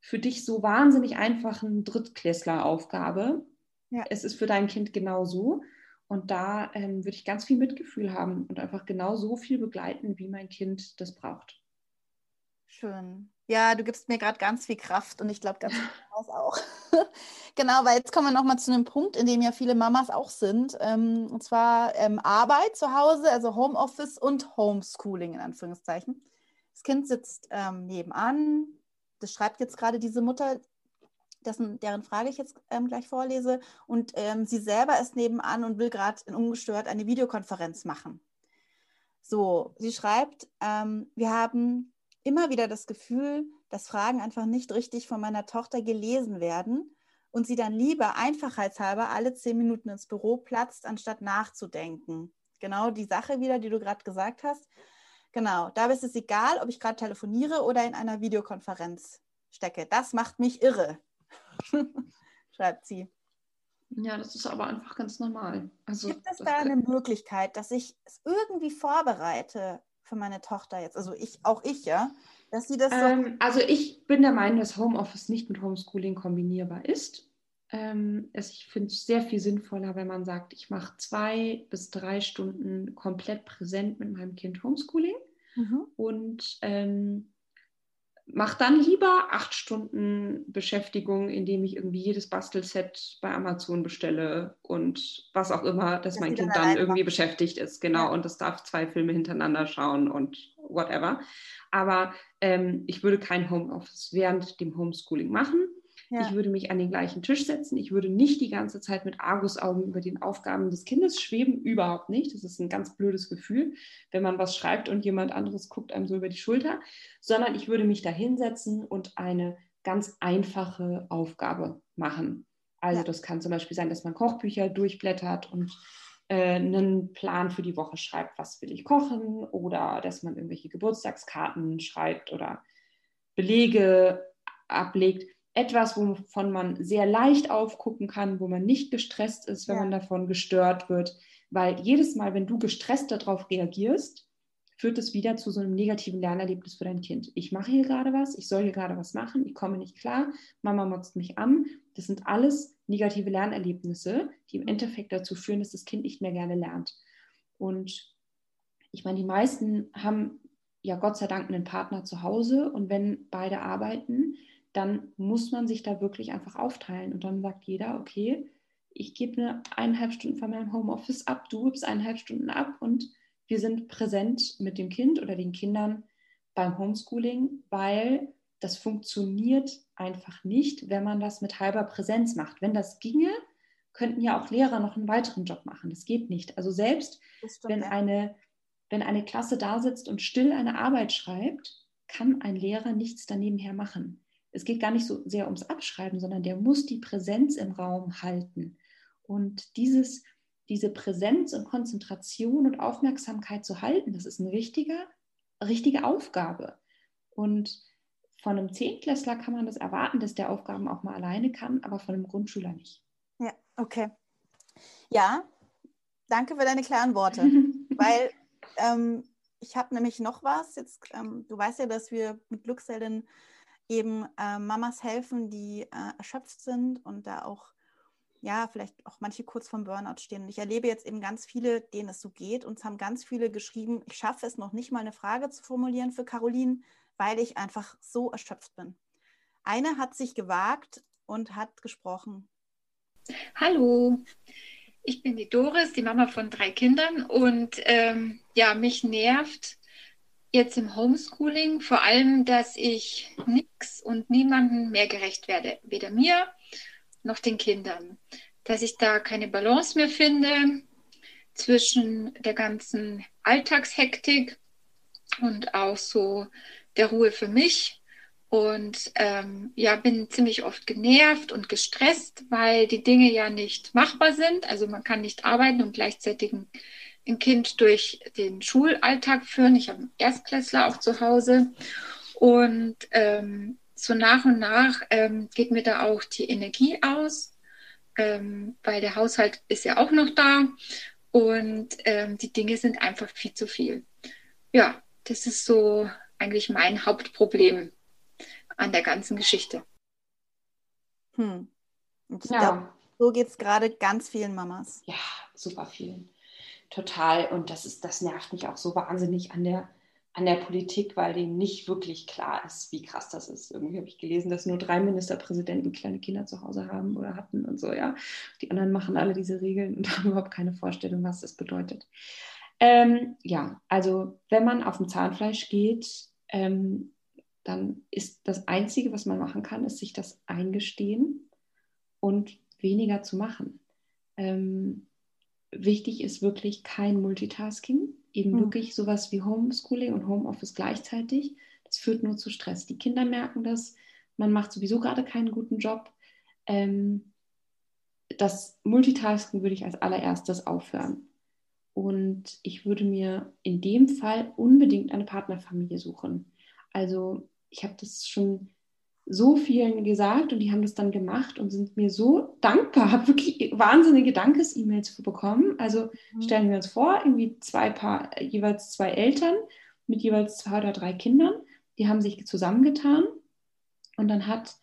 [SPEAKER 3] für dich so wahnsinnig einfachen Drittklässleraufgabe. Ja. Es ist für dein Kind genauso. Und da ähm, würde ich ganz viel Mitgefühl haben und einfach genau so viel begleiten, wie mein Kind das braucht.
[SPEAKER 2] Schön. Ja, du gibst mir gerade ganz viel Kraft und ich glaube ganz viel Spaß auch. genau, weil jetzt kommen wir nochmal zu einem Punkt, in dem ja viele Mamas auch sind. Ähm, und zwar ähm, Arbeit zu Hause, also Homeoffice und Homeschooling in Anführungszeichen. Das Kind sitzt ähm, nebenan. Das schreibt jetzt gerade diese Mutter, dessen, deren Frage ich jetzt ähm, gleich vorlese. Und ähm, sie selber ist nebenan und will gerade ungestört eine Videokonferenz machen. So, sie schreibt, ähm, wir haben immer wieder das Gefühl, dass Fragen einfach nicht richtig von meiner Tochter gelesen werden und sie dann lieber einfachheitshalber alle zehn Minuten ins Büro platzt, anstatt nachzudenken. Genau die Sache wieder, die du gerade gesagt hast. Genau, da ist es egal, ob ich gerade telefoniere oder in einer Videokonferenz stecke. Das macht mich irre, schreibt sie.
[SPEAKER 3] Ja, das ist aber einfach ganz normal.
[SPEAKER 2] Also, Gibt es da eine Möglichkeit, dass ich es irgendwie vorbereite für meine Tochter jetzt? Also ich, auch ich, ja, dass sie das.
[SPEAKER 3] Ähm, also ich bin der Meinung, dass Homeoffice nicht mit Homeschooling kombinierbar ist. Ähm, es, ich finde es sehr viel sinnvoller, wenn man sagt, ich mache zwei bis drei Stunden komplett präsent mit meinem Kind Homeschooling mhm. und ähm, mach dann lieber acht Stunden Beschäftigung, indem ich irgendwie jedes Bastelset bei Amazon bestelle und was auch immer, dass das mein Kind dann irgendwie macht. beschäftigt ist, genau, ja. und es darf zwei Filme hintereinander schauen und whatever. Aber ähm, ich würde kein Homeoffice während dem Homeschooling machen. Ja. Ich würde mich an den gleichen Tisch setzen. Ich würde nicht die ganze Zeit mit Argusaugen über den Aufgaben des Kindes schweben. Überhaupt nicht. Das ist ein ganz blödes Gefühl, wenn man was schreibt und jemand anderes guckt einem so über die Schulter. Sondern ich würde mich da hinsetzen und eine ganz einfache Aufgabe machen. Also ja. das kann zum Beispiel sein, dass man Kochbücher durchblättert und äh, einen Plan für die Woche schreibt, was will ich kochen oder dass man irgendwelche Geburtstagskarten schreibt oder Belege ablegt. Etwas, wovon man sehr leicht aufgucken kann, wo man nicht gestresst ist, wenn ja. man davon gestört wird. Weil jedes Mal, wenn du gestresst darauf reagierst, führt es wieder zu so einem negativen Lernerlebnis für dein Kind. Ich mache hier gerade was, ich soll hier gerade was machen, ich komme nicht klar, Mama motzt mich an. Das sind alles negative Lernerlebnisse, die im Endeffekt dazu führen, dass das Kind nicht mehr gerne lernt. Und ich meine, die meisten haben ja Gott sei Dank einen Partner zu Hause und wenn beide arbeiten, dann muss man sich da wirklich einfach aufteilen und dann sagt jeder, okay, ich gebe eine eineinhalb Stunden von meinem Homeoffice ab, du gibst eineinhalb Stunden ab und wir sind präsent mit dem Kind oder den Kindern beim Homeschooling, weil das funktioniert einfach nicht, wenn man das mit halber Präsenz macht. Wenn das ginge, könnten ja auch Lehrer noch einen weiteren Job machen. Das geht nicht. Also selbst wenn, eine, wenn eine Klasse da sitzt und still eine Arbeit schreibt, kann ein Lehrer nichts daneben her machen. Es geht gar nicht so sehr ums Abschreiben, sondern der muss die Präsenz im Raum halten. Und dieses diese Präsenz und Konzentration und Aufmerksamkeit zu halten, das ist eine richtige, richtige Aufgabe. Und von einem Zehntklässler kann man das erwarten, dass der Aufgaben auch mal alleine kann, aber von einem Grundschüler nicht.
[SPEAKER 2] Ja, okay. Ja, danke für deine klaren Worte, weil ähm, ich habe nämlich noch was. Jetzt, ähm, du weißt ja, dass wir mit Glückselden eben äh, Mamas helfen, die äh, erschöpft sind und da auch ja, vielleicht auch manche kurz vom Burnout stehen. Und ich erlebe jetzt eben ganz viele, denen es so geht. Und es haben ganz viele geschrieben, ich schaffe es noch nicht mal eine Frage zu formulieren für Caroline, weil ich einfach so erschöpft bin. Eine hat sich gewagt und hat gesprochen.
[SPEAKER 5] Hallo, ich bin die Doris, die Mama von drei Kindern. Und ähm, ja, mich nervt jetzt im Homeschooling vor allem, dass ich nichts und niemandem mehr gerecht werde. Weder mir noch den Kindern. Dass ich da keine Balance mehr finde zwischen der ganzen Alltagshektik und auch so der Ruhe für mich. Und ähm, ja, bin ziemlich oft genervt und gestresst, weil die Dinge ja nicht machbar sind. Also man kann nicht arbeiten und gleichzeitig ein, Kind durch den Schulalltag führen. Ich habe einen Erstklässler auch zu Hause. Und ähm, so nach und nach ähm, geht mir da auch die Energie aus, ähm, weil der Haushalt ist ja auch noch da und ähm, die Dinge sind einfach viel zu viel. Ja, das ist so eigentlich mein Hauptproblem an der ganzen Geschichte.
[SPEAKER 2] Hm. Und ja. Glaub, so geht es gerade ganz vielen Mamas.
[SPEAKER 3] Ja, super vielen. Total. Und das ist, das nervt mich auch so wahnsinnig an der an der Politik, weil denen nicht wirklich klar ist, wie krass das ist. Irgendwie habe ich gelesen, dass nur drei Ministerpräsidenten kleine Kinder zu Hause haben oder hatten und so, ja. Die anderen machen alle diese Regeln und haben überhaupt keine Vorstellung, was das bedeutet. Ähm, ja, also wenn man auf dem Zahnfleisch geht, ähm, dann ist das Einzige, was man machen kann, ist sich das eingestehen und weniger zu machen. Ähm, wichtig ist wirklich kein Multitasking eben mhm. wirklich sowas wie Homeschooling und Homeoffice gleichzeitig. Das führt nur zu Stress. Die Kinder merken das, man macht sowieso gerade keinen guten Job. Ähm, das Multitasking würde ich als allererstes aufhören. Und ich würde mir in dem Fall unbedingt eine Partnerfamilie suchen. Also ich habe das schon so vielen gesagt und die haben das dann gemacht und sind mir so dankbar, habe wirklich wahnsinnige Dankes-E-Mails bekommen. Also mhm. stellen wir uns vor, irgendwie zwei Paar, jeweils zwei Eltern mit jeweils zwei oder drei Kindern, die haben sich zusammengetan und dann hat,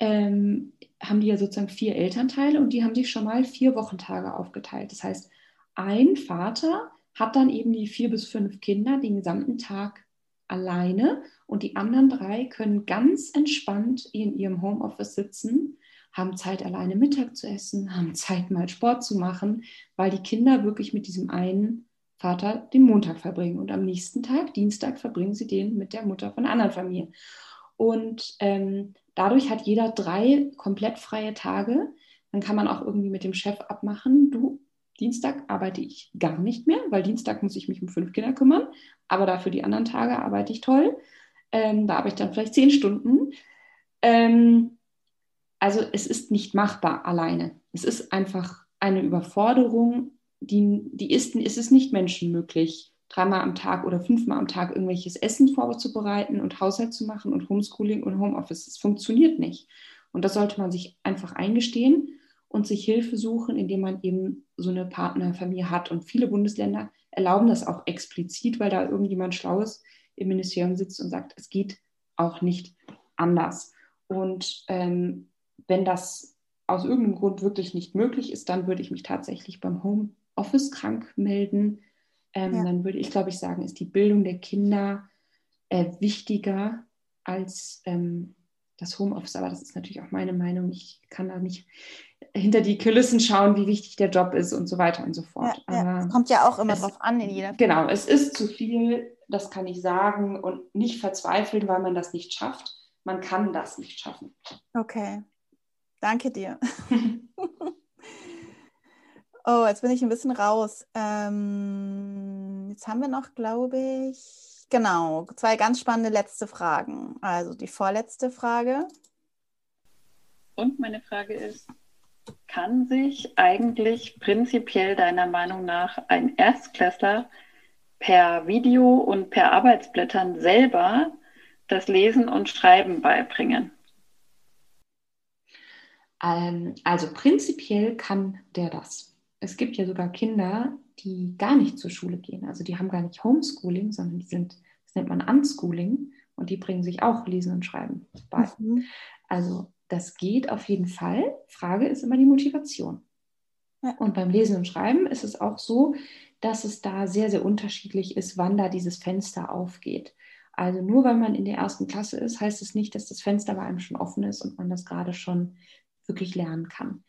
[SPEAKER 3] ähm, haben die ja sozusagen vier Elternteile und die haben sich schon mal vier Wochentage aufgeteilt. Das heißt, ein Vater hat dann eben die vier bis fünf Kinder den gesamten Tag alleine und die anderen drei können ganz entspannt in ihrem Homeoffice sitzen, haben Zeit, alleine Mittag zu essen, haben Zeit, mal Sport zu machen, weil die Kinder wirklich mit diesem einen Vater den Montag verbringen und am nächsten Tag, Dienstag, verbringen sie den mit der Mutter von einer anderen Familie. Und ähm, dadurch hat jeder drei komplett freie Tage. Dann kann man auch irgendwie mit dem Chef abmachen, du, Dienstag arbeite ich gar nicht mehr, weil Dienstag muss ich mich um fünf Kinder kümmern, aber dafür die anderen Tage arbeite ich toll. Ähm, da arbeite ich dann vielleicht zehn Stunden. Ähm, also es ist nicht machbar alleine. Es ist einfach eine Überforderung, die, die ist, es ist nicht menschenmöglich, dreimal am Tag oder fünfmal am Tag irgendwelches Essen vorzubereiten und Haushalt zu machen und Homeschooling und Homeoffice. Es funktioniert nicht. Und das sollte man sich einfach eingestehen und sich Hilfe suchen, indem man eben so eine Partnerfamilie hat. Und viele Bundesländer erlauben das auch explizit, weil da irgendjemand Schlaues im Ministerium sitzt und sagt, es geht auch nicht anders. Und ähm, wenn das aus irgendeinem Grund wirklich nicht möglich ist, dann würde ich mich tatsächlich beim Homeoffice krank melden. Ähm, ja. Dann würde ich, glaube ich, sagen, ist die Bildung der Kinder äh, wichtiger als ähm, das Homeoffice. Aber das ist natürlich auch meine Meinung. Ich kann da nicht hinter die Kulissen schauen, wie wichtig der Job ist und so weiter und so fort.
[SPEAKER 2] Ja, ja. Es kommt ja auch immer es, drauf an in jeder
[SPEAKER 3] Genau, es ist zu viel, das kann ich sagen und nicht verzweifeln, weil man das nicht schafft. Man kann das nicht schaffen.
[SPEAKER 2] Okay, danke dir. oh, jetzt bin ich ein bisschen raus. Ähm, jetzt haben wir noch, glaube ich, genau, zwei ganz spannende letzte Fragen. Also die vorletzte Frage.
[SPEAKER 4] Und meine Frage ist, kann sich eigentlich prinzipiell deiner Meinung nach ein Erstklässler per Video und per Arbeitsblättern selber das Lesen und Schreiben beibringen?
[SPEAKER 3] Ähm, also prinzipiell kann der das. Es gibt ja sogar Kinder, die gar nicht zur Schule gehen. Also die haben gar nicht Homeschooling, sondern die sind, das nennt man Unschooling und die bringen sich auch Lesen und Schreiben bei. Mhm. Also das geht auf jeden Fall. Frage ist immer die Motivation. Und beim Lesen und Schreiben ist es auch so, dass es da sehr, sehr unterschiedlich ist, wann da dieses Fenster aufgeht. Also nur weil man in der ersten Klasse ist, heißt es nicht, dass das Fenster bei einem schon offen ist und man das gerade schon wirklich lernen kann.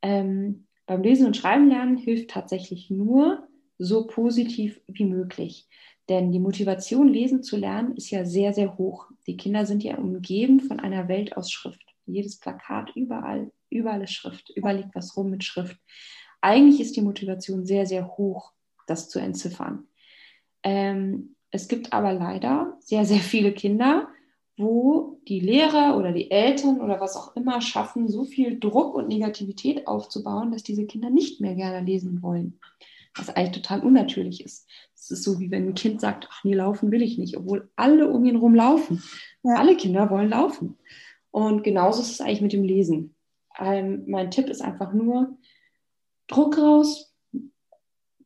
[SPEAKER 3] Ähm, beim Lesen und Schreiben lernen hilft tatsächlich nur so positiv wie möglich. Denn die Motivation, lesen zu lernen, ist ja sehr, sehr hoch. Die Kinder sind ja umgeben von einer Welt aus Schrift jedes Plakat, überall, überall ist Schrift, überall liegt was rum mit Schrift. Eigentlich ist die Motivation sehr, sehr hoch, das zu entziffern. Ähm, es gibt aber leider sehr, sehr viele Kinder, wo die Lehrer oder die Eltern oder was auch immer schaffen, so viel Druck und Negativität aufzubauen, dass diese Kinder nicht mehr gerne lesen wollen. Was eigentlich total unnatürlich ist. Es ist so, wie wenn ein Kind sagt, ach nee, laufen will ich nicht, obwohl alle um ihn herum laufen. Ja. Alle Kinder wollen laufen. Und genauso ist es eigentlich mit dem Lesen. Ähm, mein Tipp ist einfach nur, Druck raus,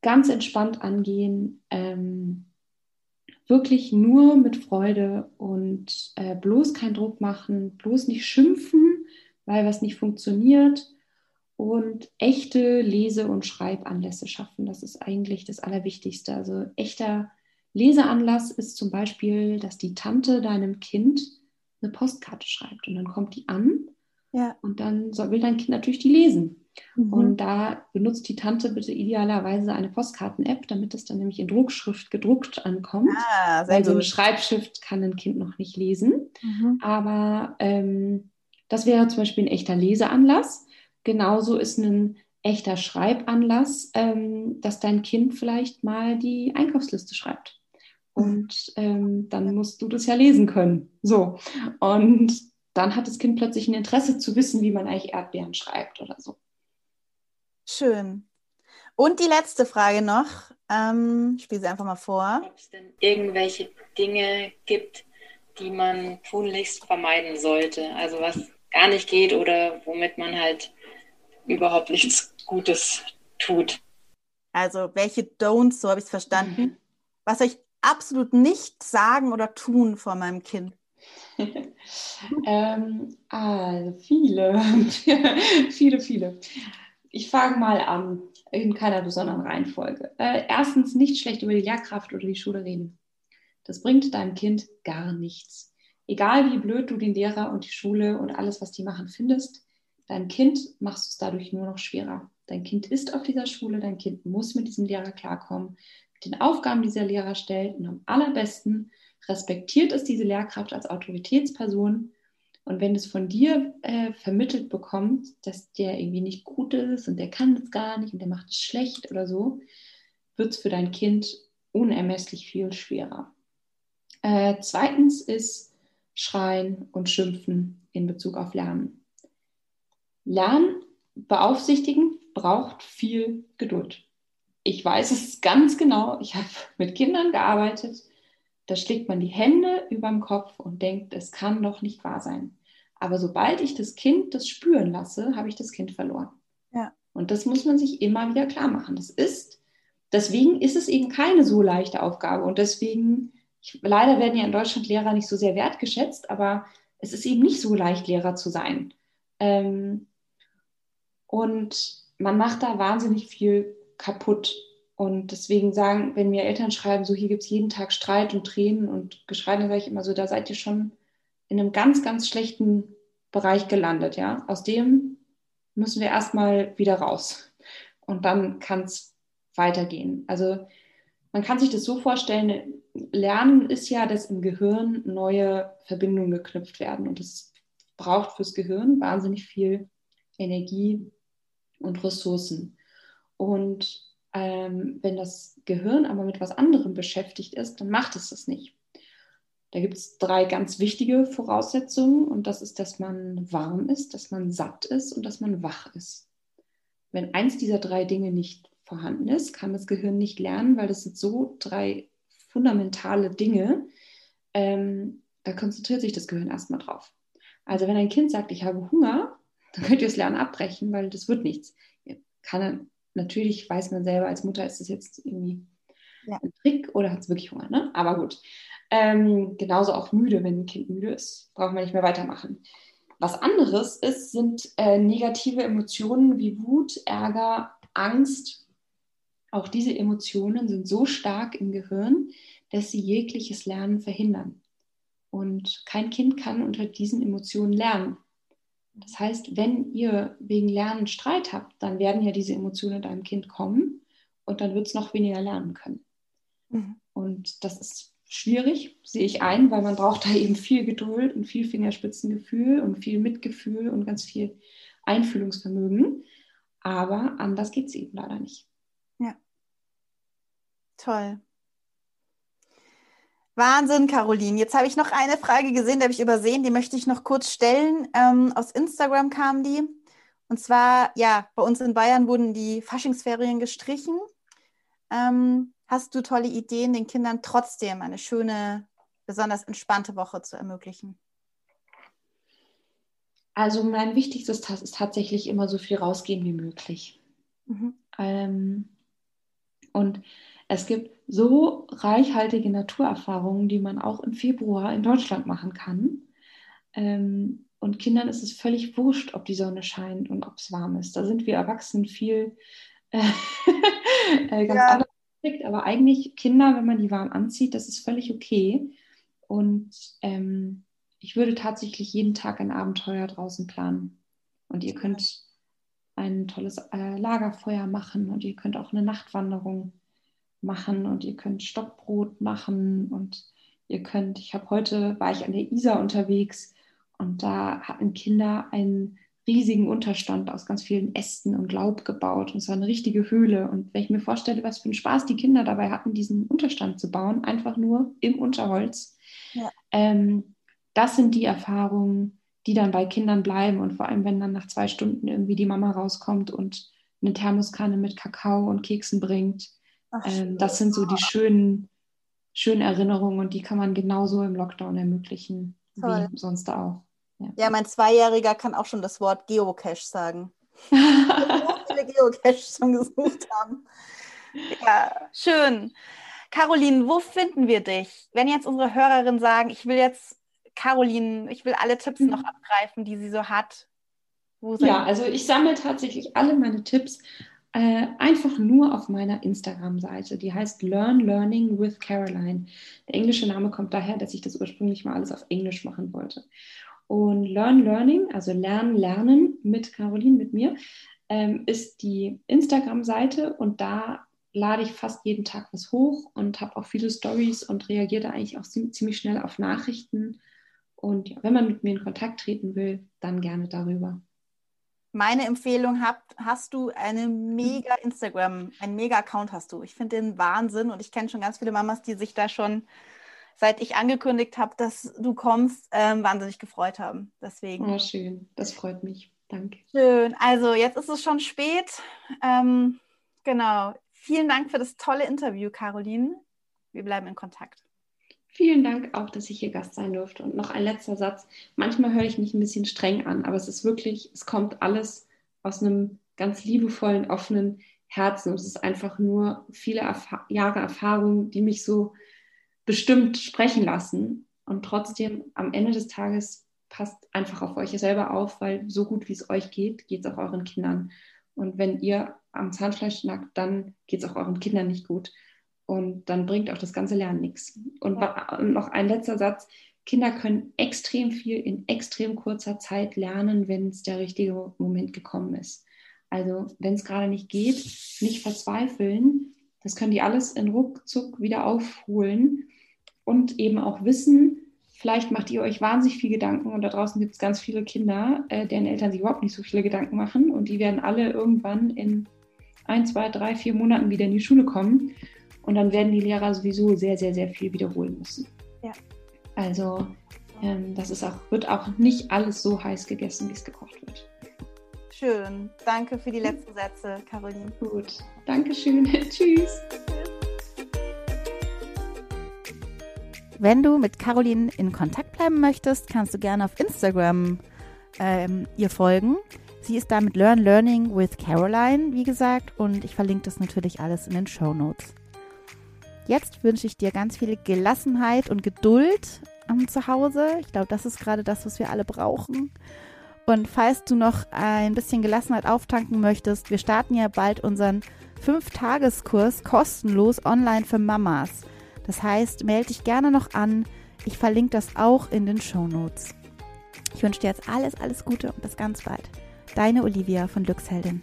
[SPEAKER 3] ganz entspannt angehen, ähm, wirklich nur mit Freude und äh, bloß keinen Druck machen, bloß nicht schimpfen, weil was nicht funktioniert und echte Lese- und Schreibanlässe schaffen. Das ist eigentlich das Allerwichtigste. Also echter Leseanlass ist zum Beispiel, dass die Tante deinem Kind eine Postkarte schreibt. Und dann kommt die an ja. und dann soll, will dein Kind natürlich die lesen. Mhm. Und da benutzt die Tante bitte idealerweise eine Postkarten-App, damit es dann nämlich in Druckschrift gedruckt ankommt. Ah, weil so eine Schreibschrift kann ein Kind noch nicht lesen. Mhm. Aber ähm, das wäre zum Beispiel ein echter Leseanlass. Genauso ist ein echter Schreibanlass, ähm, dass dein Kind vielleicht mal die Einkaufsliste schreibt. Und ähm, dann musst du das ja lesen können. So. Und dann hat das Kind plötzlich ein Interesse zu wissen, wie man eigentlich Erdbeeren schreibt oder so.
[SPEAKER 2] Schön. Und die letzte Frage noch. Ähm, spiele sie einfach mal vor.
[SPEAKER 4] Ob es denn irgendwelche Dinge gibt, die man tunlichst vermeiden sollte? Also was gar nicht geht oder womit man halt überhaupt nichts Gutes tut.
[SPEAKER 2] Also welche Don'ts, so habe ich es verstanden. Mhm. Was euch absolut nicht sagen oder tun vor meinem Kind?
[SPEAKER 3] ähm, also viele, viele, viele. Ich fange mal an, in keiner besonderen Reihenfolge. Äh, erstens, nicht schlecht über die Lehrkraft oder die Schule reden. Das bringt deinem Kind gar nichts. Egal wie blöd du den Lehrer und die Schule und alles, was die machen, findest, dein Kind machst du es dadurch nur noch schwerer. Dein Kind ist auf dieser Schule, dein Kind muss mit diesem Lehrer klarkommen den Aufgaben, die dieser Lehrer stellt. Und am allerbesten respektiert es diese Lehrkraft als Autoritätsperson. Und wenn es von dir äh, vermittelt bekommt, dass der irgendwie nicht gut ist und der kann es gar nicht und der macht es schlecht oder so, wird es für dein Kind unermesslich viel schwerer. Äh, zweitens ist Schreien und Schimpfen in Bezug auf Lernen. Lernen beaufsichtigen braucht viel Geduld. Ich weiß es ganz genau. Ich habe mit Kindern gearbeitet. Da schlägt man die Hände über dem Kopf und denkt, es kann doch nicht wahr sein. Aber sobald ich das Kind das spüren lasse, habe ich das Kind verloren.
[SPEAKER 2] Ja.
[SPEAKER 3] Und das muss man sich immer wieder klar machen. Das ist, deswegen ist es eben keine so leichte Aufgabe. Und deswegen, ich, leider werden ja in Deutschland Lehrer nicht so sehr wertgeschätzt, aber es ist eben nicht so leicht, Lehrer zu sein. Ähm, und man macht da wahnsinnig viel kaputt. Und deswegen sagen, wenn mir Eltern schreiben, so hier gibt es jeden Tag Streit und Tränen und Geschrei, dann sage ich immer so, da seid ihr schon in einem ganz, ganz schlechten Bereich gelandet, ja. Aus dem müssen wir erstmal wieder raus. Und dann kann es weitergehen. Also man kann sich das so vorstellen, Lernen ist ja, dass im Gehirn neue Verbindungen geknüpft werden. Und es braucht fürs Gehirn wahnsinnig viel Energie und Ressourcen. Und ähm, wenn das Gehirn aber mit was anderem beschäftigt ist, dann macht es das nicht. Da gibt es drei ganz wichtige Voraussetzungen und das ist, dass man warm ist, dass man satt ist und dass man wach ist. Wenn eins dieser drei Dinge nicht vorhanden ist, kann das Gehirn nicht lernen, weil das sind so drei fundamentale Dinge. Ähm, da konzentriert sich das Gehirn erstmal drauf. Also wenn ein Kind sagt, ich habe Hunger, dann könnt ihr das Lernen abbrechen, weil das wird nichts. Kann, natürlich weiß man selber als Mutter, ist das jetzt irgendwie ja. ein Trick oder hat es wirklich Hunger, ne? Aber gut. Ähm, genauso auch müde, wenn ein Kind müde ist, braucht man nicht mehr weitermachen. Was anderes ist, sind äh, negative Emotionen wie Wut, Ärger, Angst. Auch diese Emotionen sind so stark im Gehirn, dass sie jegliches Lernen verhindern. Und kein Kind kann unter diesen Emotionen lernen. Das heißt, wenn ihr wegen Lernen Streit habt, dann werden ja diese Emotionen deinem Kind kommen und dann wird es noch weniger lernen können. Mhm. Und das ist schwierig, sehe ich ein, weil man braucht da eben viel Geduld und viel Fingerspitzengefühl und viel Mitgefühl und ganz viel Einfühlungsvermögen. Aber anders geht es eben leider nicht.
[SPEAKER 2] Ja. Toll. Wahnsinn, Caroline. Jetzt habe ich noch eine Frage gesehen, die habe ich übersehen, die möchte ich noch kurz stellen. Ähm, aus Instagram kam die. Und zwar, ja, bei uns in Bayern wurden die Faschingsferien gestrichen. Ähm, hast du tolle Ideen, den Kindern trotzdem eine schöne, besonders entspannte Woche zu ermöglichen?
[SPEAKER 3] Also mein wichtigstes Task ist tatsächlich immer so viel rausgehen wie möglich. Mhm. Ähm, und es gibt so reichhaltige Naturerfahrungen, die man auch im Februar in Deutschland machen kann. Ähm, und Kindern ist es völlig wurscht, ob die Sonne scheint und ob es warm ist. Da sind wir Erwachsenen viel äh, äh, ganz ja. anders aber eigentlich Kinder, wenn man die warm anzieht, das ist völlig okay. Und ähm, ich würde tatsächlich jeden Tag ein Abenteuer draußen planen. Und ihr könnt ein tolles äh, Lagerfeuer machen und ihr könnt auch eine Nachtwanderung machen und ihr könnt Stockbrot machen und ihr könnt, ich habe heute, war ich an der Isar unterwegs und da hatten Kinder einen riesigen Unterstand aus ganz vielen Ästen und Laub gebaut und es war eine richtige Höhle. Und wenn ich mir vorstelle, was für einen Spaß die Kinder dabei hatten, diesen Unterstand zu bauen, einfach nur im Unterholz, ja. ähm, das sind die Erfahrungen, die dann bei Kindern bleiben und vor allem, wenn dann nach zwei Stunden irgendwie die Mama rauskommt und eine Thermoskanne mit Kakao und Keksen bringt Ach, ähm, das sind so die schönen, schönen Erinnerungen und die kann man genauso im Lockdown ermöglichen Toll. wie sonst auch.
[SPEAKER 2] Ja. ja, mein Zweijähriger kann auch schon das Wort Geocache sagen. so viele Geocaches schon gesucht haben. Ja, schön. Caroline, wo finden wir dich? Wenn jetzt unsere Hörerinnen sagen, ich will jetzt Caroline, ich will alle Tipps mhm. noch abgreifen, die sie so hat.
[SPEAKER 3] ja, also ich sammle tatsächlich alle meine Tipps äh, einfach nur auf meiner Instagram-Seite. Die heißt Learn Learning with Caroline. Der englische Name kommt daher, dass ich das ursprünglich mal alles auf Englisch machen wollte. Und Learn Learning, also Lernen, Lernen mit Caroline, mit mir, ähm, ist die Instagram-Seite und da lade ich fast jeden Tag was hoch und habe auch viele Stories und reagiere da eigentlich auch ziemlich schnell auf Nachrichten. Und ja, wenn man mit mir in Kontakt treten will, dann gerne darüber
[SPEAKER 2] meine Empfehlung habt, hast du eine mega Instagram, einen mega Account hast du. Ich finde den Wahnsinn und ich kenne schon ganz viele Mamas, die sich da schon, seit ich angekündigt habe, dass du kommst, ähm, wahnsinnig gefreut haben. Deswegen.
[SPEAKER 3] Oh, schön. Das freut mich. Danke.
[SPEAKER 2] Schön. Also jetzt ist es schon spät. Ähm, genau. Vielen Dank für das tolle Interview, Caroline. Wir bleiben in Kontakt.
[SPEAKER 3] Vielen Dank auch, dass ich hier Gast sein durfte. Und noch ein letzter Satz. Manchmal höre ich mich ein bisschen streng an, aber es ist wirklich, es kommt alles aus einem ganz liebevollen, offenen Herzen. Und es ist einfach nur viele Erf Jahre Erfahrung, die mich so bestimmt sprechen lassen. Und trotzdem am Ende des Tages passt einfach auf euch selber auf, weil so gut wie es euch geht, geht es auch euren Kindern. Und wenn ihr am Zahnfleisch schnackt, dann geht es auch euren Kindern nicht gut. Und dann bringt auch das ganze Lernen nichts. Und ja. noch ein letzter Satz. Kinder können extrem viel in extrem kurzer Zeit lernen, wenn es der richtige Moment gekommen ist. Also wenn es gerade nicht geht, nicht verzweifeln. Das können die alles in Ruckzuck wieder aufholen und eben auch wissen, vielleicht macht ihr euch wahnsinnig viel Gedanken und da draußen gibt es ganz viele Kinder, äh, deren Eltern sich überhaupt nicht so viele Gedanken machen und die werden alle irgendwann in ein, zwei, drei, vier Monaten wieder in die Schule kommen und dann werden die Lehrer sowieso sehr, sehr, sehr viel wiederholen müssen.
[SPEAKER 2] Ja.
[SPEAKER 3] Also ähm, das ist auch, wird auch nicht alles so heiß gegessen, wie es gekocht wird.
[SPEAKER 2] Schön. Danke für die letzten Sätze, Caroline.
[SPEAKER 3] Gut. Dankeschön. Tschüss.
[SPEAKER 2] Wenn du mit Caroline in Kontakt bleiben möchtest, kannst du gerne auf Instagram ähm, ihr folgen. Sie ist da mit Learn Learning with Caroline, wie gesagt, und ich verlinke das natürlich alles in den Show Notes. Jetzt wünsche ich dir ganz viel Gelassenheit und Geduld um, zu Hause. Ich glaube, das ist gerade das, was wir alle brauchen. Und falls du noch ein bisschen Gelassenheit auftanken möchtest, wir starten ja bald unseren 5-Tageskurs kostenlos online für Mamas. Das heißt, melde dich gerne noch an. Ich verlinke das auch in den Show Notes. Ich wünsche dir jetzt alles, alles Gute und bis ganz bald. Deine Olivia von Glücksheldin.